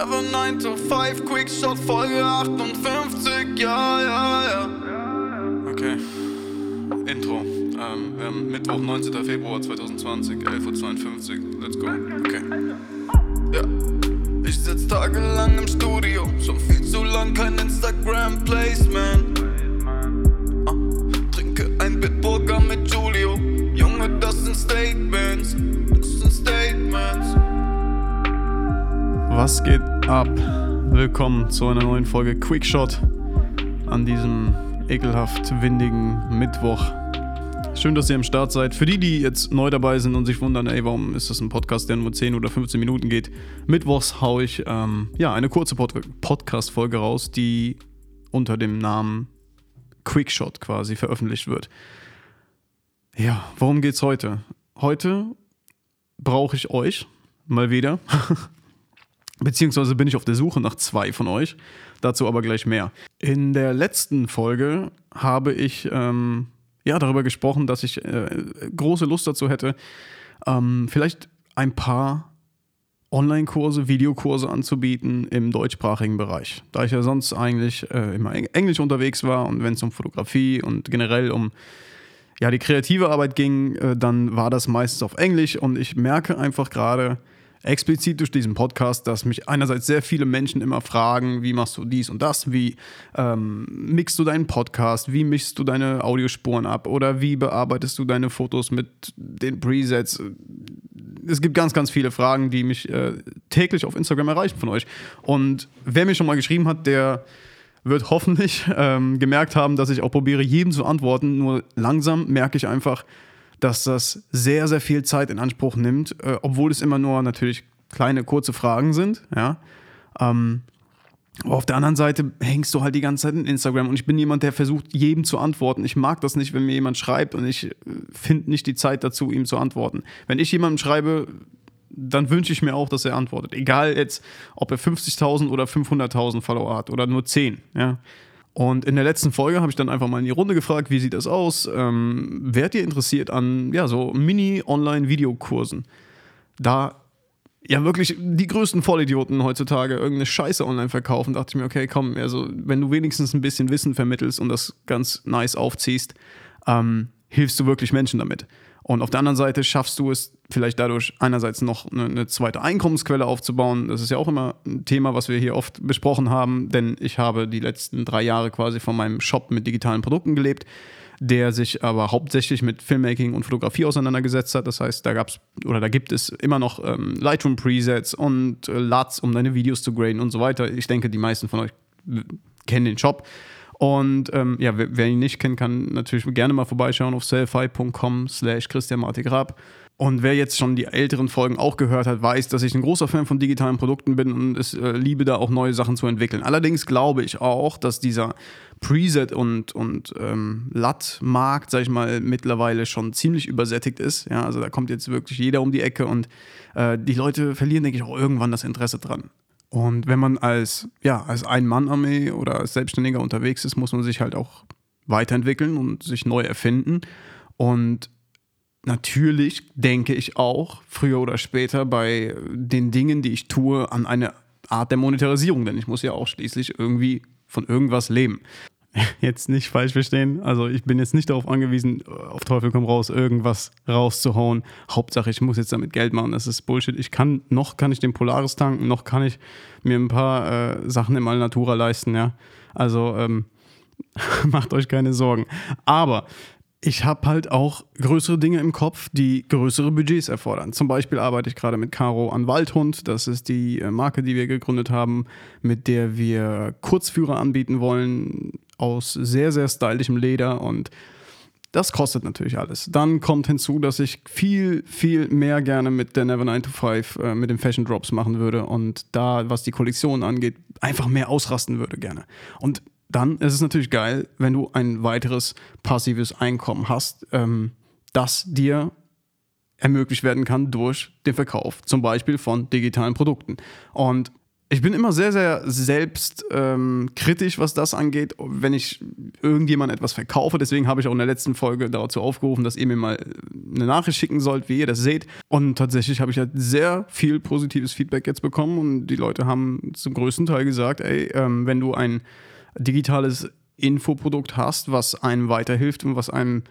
Never 9 to 5, Quickshot Folge 58, ja, ja, ja. Okay. Intro. Ähm, haben Mittwoch, 19. Februar 2020, 11.52 Uhr. Let's go. Okay. Ja. Ich sitz tagelang im Studio, schon viel zu lang kein Instagram-Placement. Ah, trinke ein Bitburger mit Julio. Junge, das sind Statements. Das sind Statements. Was geht ab? Willkommen zu einer neuen Folge Quickshot an diesem ekelhaft windigen Mittwoch. Schön, dass ihr am Start seid. Für die, die jetzt neu dabei sind und sich wundern, ey, warum ist das ein Podcast, der nur 10 oder 15 Minuten geht? Mittwochs haue ich ähm, ja, eine kurze Pod Podcast-Folge raus, die unter dem Namen Quickshot quasi veröffentlicht wird. Ja, worum geht's heute? Heute brauche ich euch mal wieder. Beziehungsweise bin ich auf der Suche nach zwei von euch. Dazu aber gleich mehr. In der letzten Folge habe ich ähm, ja darüber gesprochen, dass ich äh, große Lust dazu hätte, ähm, vielleicht ein paar Online-Kurse, Videokurse anzubieten im deutschsprachigen Bereich. Da ich ja sonst eigentlich äh, immer Englisch unterwegs war und wenn es um Fotografie und generell um ja, die kreative Arbeit ging, äh, dann war das meistens auf Englisch und ich merke einfach gerade, explizit durch diesen Podcast, dass mich einerseits sehr viele Menschen immer fragen, wie machst du dies und das, wie ähm, mixst du deinen Podcast, wie mischst du deine Audiospuren ab oder wie bearbeitest du deine Fotos mit den Presets. Es gibt ganz, ganz viele Fragen, die mich äh, täglich auf Instagram erreichen von euch. Und wer mir schon mal geschrieben hat, der wird hoffentlich ähm, gemerkt haben, dass ich auch probiere, jedem zu antworten. Nur langsam merke ich einfach, dass das sehr, sehr viel Zeit in Anspruch nimmt, äh, obwohl es immer nur natürlich kleine, kurze Fragen sind. Ja. Ähm, aber auf der anderen Seite hängst du halt die ganze Zeit in Instagram und ich bin jemand, der versucht, jedem zu antworten. Ich mag das nicht, wenn mir jemand schreibt und ich äh, finde nicht die Zeit dazu, ihm zu antworten. Wenn ich jemandem schreibe, dann wünsche ich mir auch, dass er antwortet. Egal jetzt, ob er 50.000 oder 500.000 Follower hat oder nur 10. Ja. Und in der letzten Folge habe ich dann einfach mal in die Runde gefragt, wie sieht das aus? Ähm, wärt ihr interessiert an ja, so Mini-Online-Videokursen? Da ja wirklich die größten Vollidioten heutzutage irgendeine Scheiße online verkaufen, dachte ich mir, okay, komm, also wenn du wenigstens ein bisschen Wissen vermittelst und das ganz nice aufziehst, ähm, hilfst du wirklich Menschen damit. Und auf der anderen Seite schaffst du es vielleicht dadurch einerseits noch eine, eine, zweite Einkommensquelle aufzubauen. Das ist ja auch immer ein Thema, was wir hier oft besprochen haben, denn ich habe die letzten drei Jahre quasi von meinem Shop mit digitalen Produkten gelebt, der sich aber hauptsächlich mit Filmmaking und Fotografie auseinandergesetzt hat. Das heißt, da gab es oder da gibt es immer noch ähm, Lightroom Presets und äh, LUTs, um deine Videos zu graden und so weiter. Ich denke, die meisten von euch kennen den Shop. Und ähm, ja, wer, wer, ihn nicht kennt, kann natürlich gerne mal vorbeischauen auf selfie.com slash Christian Martigrab. Und wer jetzt schon die älteren Folgen auch gehört hat, weiß, dass ich ein großer Fan von digitalen Produkten bin und es äh, liebe, da auch neue Sachen zu entwickeln. Allerdings glaube ich auch, dass dieser Preset- und, und ähm, LUT-Markt, sag ich mal, mittlerweile schon ziemlich übersättigt ist. Ja, also da kommt jetzt wirklich jeder um die Ecke und äh, die Leute verlieren, denke ich, auch irgendwann das Interesse dran. Und wenn man als, ja, als Ein-Mann-Armee oder als Selbstständiger unterwegs ist, muss man sich halt auch weiterentwickeln und sich neu erfinden. Und natürlich denke ich auch früher oder später bei den Dingen, die ich tue, an eine Art der Monetarisierung, denn ich muss ja auch schließlich irgendwie von irgendwas leben. jetzt nicht falsch verstehen. Also ich bin jetzt nicht darauf angewiesen, auf Teufel komm raus, irgendwas rauszuhauen. Hauptsache, ich muss jetzt damit Geld machen. Das ist Bullshit. Ich kann, noch kann ich den Polaris tanken, noch kann ich mir ein paar äh, Sachen im Alnatura leisten, ja. Also ähm, macht euch keine Sorgen. Aber ich habe halt auch größere Dinge im Kopf, die größere Budgets erfordern. Zum Beispiel arbeite ich gerade mit Caro an Waldhund. Das ist die äh, Marke, die wir gegründet haben, mit der wir Kurzführer anbieten wollen aus sehr, sehr stylischem Leder und das kostet natürlich alles. Dann kommt hinzu, dass ich viel, viel mehr gerne mit der Never 9 to 5, äh, mit den Fashion Drops machen würde und da, was die Kollektion angeht, einfach mehr ausrasten würde gerne. Und dann ist es natürlich geil, wenn du ein weiteres passives Einkommen hast, ähm, das dir ermöglicht werden kann durch den Verkauf zum Beispiel von digitalen Produkten. Und ich bin immer sehr, sehr selbstkritisch, ähm, was das angeht, wenn ich irgendjemand etwas verkaufe. Deswegen habe ich auch in der letzten Folge dazu aufgerufen, dass ihr mir mal eine Nachricht schicken sollt, wie ihr das seht. Und tatsächlich habe ich halt sehr viel positives Feedback jetzt bekommen und die Leute haben zum größten Teil gesagt, ey, ähm, wenn du ein digitales Infoprodukt hast, was einem weiterhilft und was einem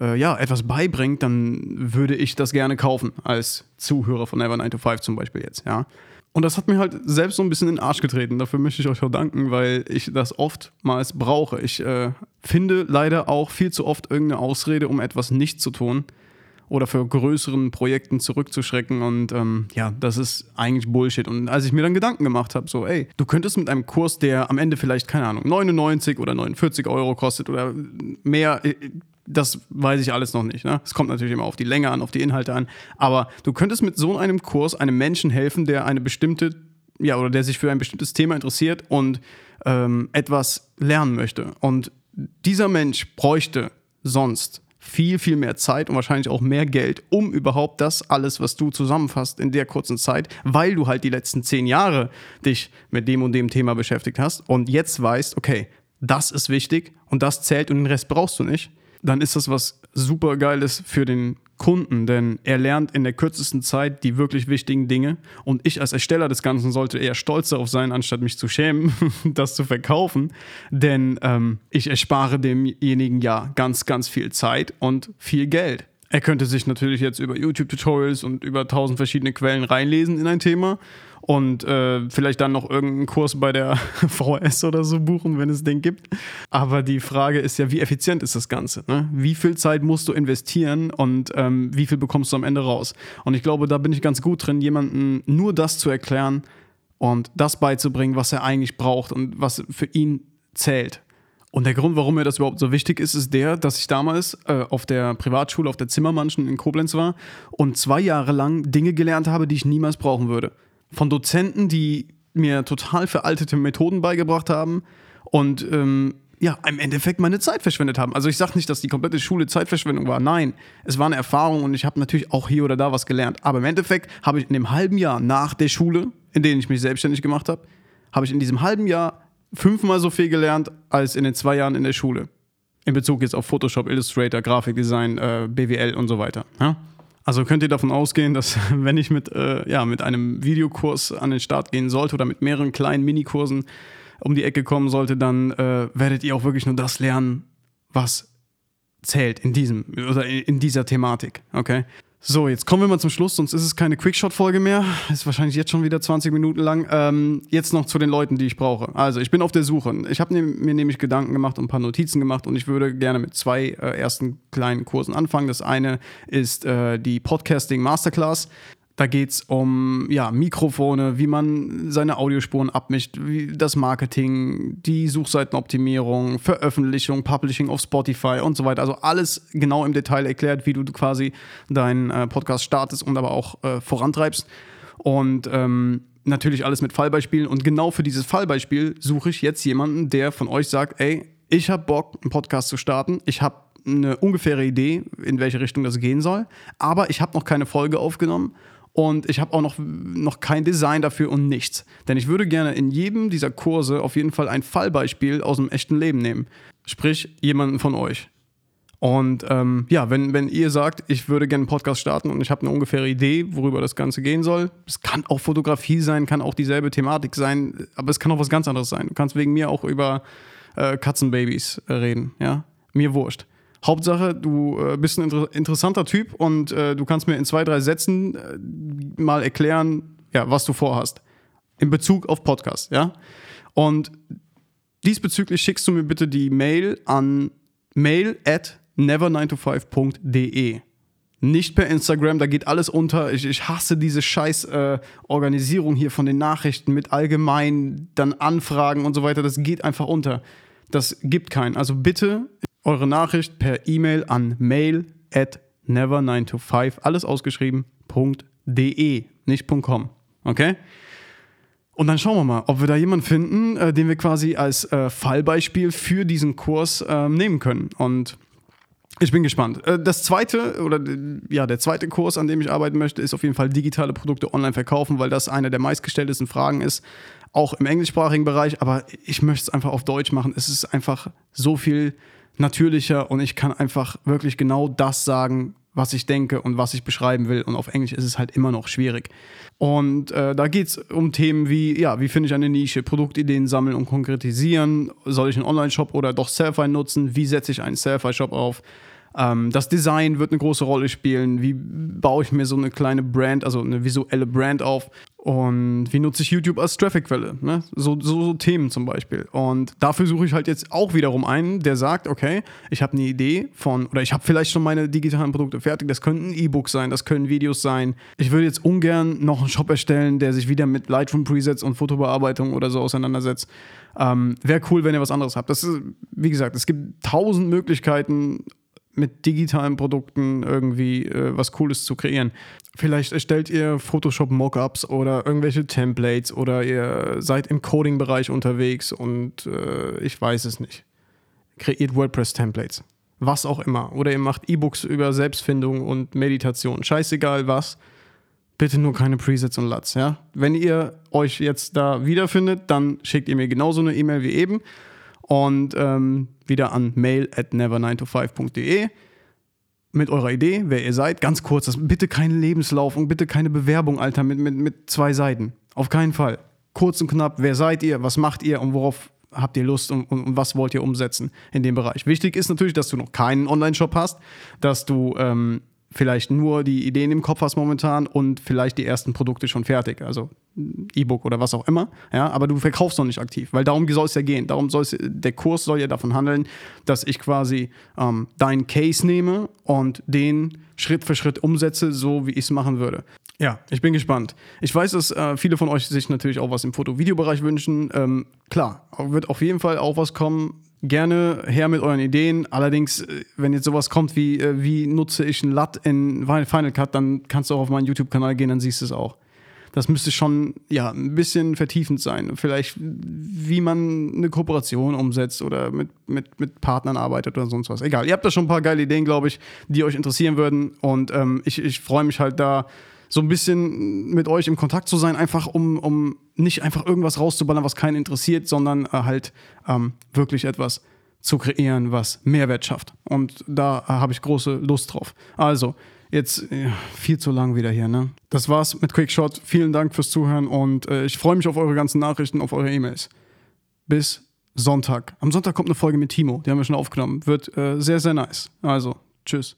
äh, ja, etwas beibringt, dann würde ich das gerne kaufen als Zuhörer von Never 9 to 5 zum Beispiel jetzt, ja. Und das hat mir halt selbst so ein bisschen in den Arsch getreten. Dafür möchte ich euch auch danken, weil ich das oftmals brauche. Ich äh, finde leider auch viel zu oft irgendeine Ausrede, um etwas nicht zu tun oder für größeren Projekten zurückzuschrecken. Und ähm, ja, das ist eigentlich Bullshit. Und als ich mir dann Gedanken gemacht habe, so, ey, du könntest mit einem Kurs, der am Ende vielleicht, keine Ahnung, 99 oder 49 Euro kostet oder mehr, äh, das weiß ich alles noch nicht. Ne? Es kommt natürlich immer auf die Länge an, auf die Inhalte an. Aber du könntest mit so einem Kurs einem Menschen helfen, der eine bestimmte, ja, oder der sich für ein bestimmtes Thema interessiert und ähm, etwas lernen möchte. Und dieser Mensch bräuchte sonst viel, viel mehr Zeit und wahrscheinlich auch mehr Geld, um überhaupt das alles, was du zusammenfasst in der kurzen Zeit, weil du halt die letzten zehn Jahre dich mit dem und dem Thema beschäftigt hast und jetzt weißt, okay, das ist wichtig und das zählt und den Rest brauchst du nicht dann ist das was super Geiles für den Kunden, denn er lernt in der kürzesten Zeit die wirklich wichtigen Dinge. Und ich als Ersteller des Ganzen sollte eher stolz darauf sein, anstatt mich zu schämen, das zu verkaufen. Denn ähm, ich erspare demjenigen ja ganz, ganz viel Zeit und viel Geld. Er könnte sich natürlich jetzt über YouTube-Tutorials und über tausend verschiedene Quellen reinlesen in ein Thema und äh, vielleicht dann noch irgendeinen Kurs bei der VS oder so buchen, wenn es den gibt. Aber die Frage ist ja, wie effizient ist das Ganze? Ne? Wie viel Zeit musst du investieren und ähm, wie viel bekommst du am Ende raus? Und ich glaube, da bin ich ganz gut drin, jemandem nur das zu erklären und das beizubringen, was er eigentlich braucht und was für ihn zählt. Und der Grund, warum mir das überhaupt so wichtig ist, ist der, dass ich damals äh, auf der Privatschule, auf der Zimmermannschen in Koblenz war und zwei Jahre lang Dinge gelernt habe, die ich niemals brauchen würde von Dozenten, die mir total veraltete Methoden beigebracht haben und ähm, ja, im Endeffekt meine Zeit verschwendet haben. Also ich sage nicht, dass die komplette Schule Zeitverschwendung war. Nein, es war eine Erfahrung und ich habe natürlich auch hier oder da was gelernt. Aber im Endeffekt habe ich in dem halben Jahr nach der Schule, in dem ich mich selbstständig gemacht habe, habe ich in diesem halben Jahr fünfmal so viel gelernt als in den zwei Jahren in der Schule. In Bezug jetzt auf Photoshop, Illustrator, Grafikdesign, äh, BWL und so weiter. Ja? Also könnt ihr davon ausgehen, dass wenn ich mit, äh, ja, mit einem Videokurs an den Start gehen sollte oder mit mehreren kleinen Minikursen um die Ecke kommen sollte, dann äh, werdet ihr auch wirklich nur das lernen, was zählt in diesem oder in dieser Thematik. Okay? So, jetzt kommen wir mal zum Schluss, sonst ist es keine Quickshot-Folge mehr. Ist wahrscheinlich jetzt schon wieder 20 Minuten lang. Ähm, jetzt noch zu den Leuten, die ich brauche. Also, ich bin auf der Suche. Ich habe mir nämlich Gedanken gemacht und ein paar Notizen gemacht und ich würde gerne mit zwei äh, ersten kleinen Kursen anfangen. Das eine ist äh, die Podcasting Masterclass. Da geht es um ja, Mikrofone, wie man seine Audiospuren abmischt, das Marketing, die Suchseitenoptimierung, Veröffentlichung, Publishing auf Spotify und so weiter. Also alles genau im Detail erklärt, wie du quasi deinen äh, Podcast startest und aber auch äh, vorantreibst. Und ähm, natürlich alles mit Fallbeispielen. Und genau für dieses Fallbeispiel suche ich jetzt jemanden, der von euch sagt, ey, ich habe Bock, einen Podcast zu starten. Ich habe eine ungefähre Idee, in welche Richtung das gehen soll. Aber ich habe noch keine Folge aufgenommen und ich habe auch noch, noch kein Design dafür und nichts. Denn ich würde gerne in jedem dieser Kurse auf jeden Fall ein Fallbeispiel aus dem echten Leben nehmen. Sprich, jemanden von euch. Und ähm, ja, wenn, wenn ihr sagt, ich würde gerne einen Podcast starten und ich habe eine ungefähre Idee, worüber das Ganze gehen soll, es kann auch Fotografie sein, kann auch dieselbe Thematik sein, aber es kann auch was ganz anderes sein. Du kannst wegen mir auch über äh, Katzenbabys reden, ja? Mir wurscht. Hauptsache, du äh, bist ein inter interessanter Typ und äh, du kannst mir in zwei, drei Sätzen äh, mal erklären, ja, was du vorhast. In Bezug auf Podcast, ja? Und diesbezüglich schickst du mir bitte die Mail an mail at never9to5.de. Nicht per Instagram, da geht alles unter. Ich, ich hasse diese scheiß äh, Organisierung hier von den Nachrichten mit allgemein, dann Anfragen und so weiter. Das geht einfach unter. Das gibt keinen. Also bitte eure Nachricht per E-Mail an mail at never9to5, alles ausgeschrieben.de, nicht .com. Okay? Und dann schauen wir mal, ob wir da jemanden finden, äh, den wir quasi als äh, Fallbeispiel für diesen Kurs äh, nehmen können. Und ich bin gespannt. Äh, das zweite oder ja, der zweite Kurs, an dem ich arbeiten möchte, ist auf jeden Fall digitale Produkte online verkaufen, weil das eine der meistgestelltesten Fragen ist auch im englischsprachigen Bereich, aber ich möchte es einfach auf Deutsch machen. Es ist einfach so viel natürlicher und ich kann einfach wirklich genau das sagen, was ich denke und was ich beschreiben will. Und auf Englisch ist es halt immer noch schwierig. Und äh, da geht es um Themen wie, ja, wie finde ich eine Nische, Produktideen sammeln und konkretisieren, soll ich einen Online-Shop oder doch Selfie nutzen, wie setze ich einen Selfie-Shop auf, das Design wird eine große Rolle spielen. Wie baue ich mir so eine kleine Brand, also eine visuelle Brand auf? Und wie nutze ich YouTube als Traffic-Quelle? Ne? So, so, so, Themen zum Beispiel. Und dafür suche ich halt jetzt auch wiederum einen, der sagt, okay, ich habe eine Idee von, oder ich habe vielleicht schon meine digitalen Produkte fertig. Das könnten E-Books sein, das können Videos sein. Ich würde jetzt ungern noch einen Shop erstellen, der sich wieder mit Lightroom-Presets und Fotobearbeitung oder so auseinandersetzt. Ähm, Wäre cool, wenn ihr was anderes habt. Das ist, wie gesagt, es gibt tausend Möglichkeiten, mit digitalen Produkten irgendwie äh, was Cooles zu kreieren. Vielleicht erstellt ihr Photoshop Mockups oder irgendwelche Templates oder ihr seid im Coding-Bereich unterwegs und äh, ich weiß es nicht. Kreiert WordPress-Templates. Was auch immer. Oder ihr macht E-Books über Selbstfindung und Meditation. Scheißegal was. Bitte nur keine Presets und LUTs, ja? Wenn ihr euch jetzt da wiederfindet, dann schickt ihr mir genauso eine E-Mail wie eben und ähm, wieder an mail at never9to5.de mit eurer Idee, wer ihr seid. Ganz kurz, das, bitte keinen Lebenslauf und bitte keine Bewerbung, Alter, mit, mit, mit zwei Seiten. Auf keinen Fall. Kurz und knapp, wer seid ihr, was macht ihr und worauf habt ihr Lust und, und, und, was wollt ihr umsetzen in dem Bereich. Wichtig ist natürlich, dass du noch keinen Online-Shop hast, dass du ähm, vielleicht nur die Ideen im Kopf hast momentan und vielleicht die ersten Produkte schon fertig, also E-Book oder was auch immer, ja, aber du verkaufst noch nicht aktiv, weil darum soll es ja gehen. Darum soll es, der Kurs soll ja davon handeln, dass ich quasi ähm, deinen Case nehme und den Schritt für Schritt umsetze, so wie ich es machen würde. Ja, ich bin gespannt. Ich weiß, dass äh, viele von euch sich natürlich auch was im Foto-Video-Bereich wünschen. Ähm, klar, wird auf jeden Fall auch was kommen, gerne her mit euren Ideen. Allerdings, äh, wenn jetzt sowas kommt wie, äh, wie nutze ich ein LUT in Final Cut, dann kannst du auch auf meinen YouTube-Kanal gehen, dann siehst du es auch. Das müsste schon ja, ein bisschen vertiefend sein. Vielleicht, wie man eine Kooperation umsetzt oder mit, mit, mit Partnern arbeitet oder sonst was. Egal, ihr habt da schon ein paar geile Ideen, glaube ich, die euch interessieren würden. Und ähm, ich, ich freue mich halt da, so ein bisschen mit euch im Kontakt zu sein, einfach um, um nicht einfach irgendwas rauszuballern, was keinen interessiert, sondern äh, halt ähm, wirklich etwas zu kreieren, was Mehrwert schafft. Und da äh, habe ich große Lust drauf. Also, jetzt äh, viel zu lang wieder hier, ne? Das war's mit Quickshot. Vielen Dank fürs Zuhören und äh, ich freue mich auf eure ganzen Nachrichten, auf eure E-Mails. Bis Sonntag. Am Sonntag kommt eine Folge mit Timo, die haben wir schon aufgenommen. Wird äh, sehr, sehr nice. Also, tschüss.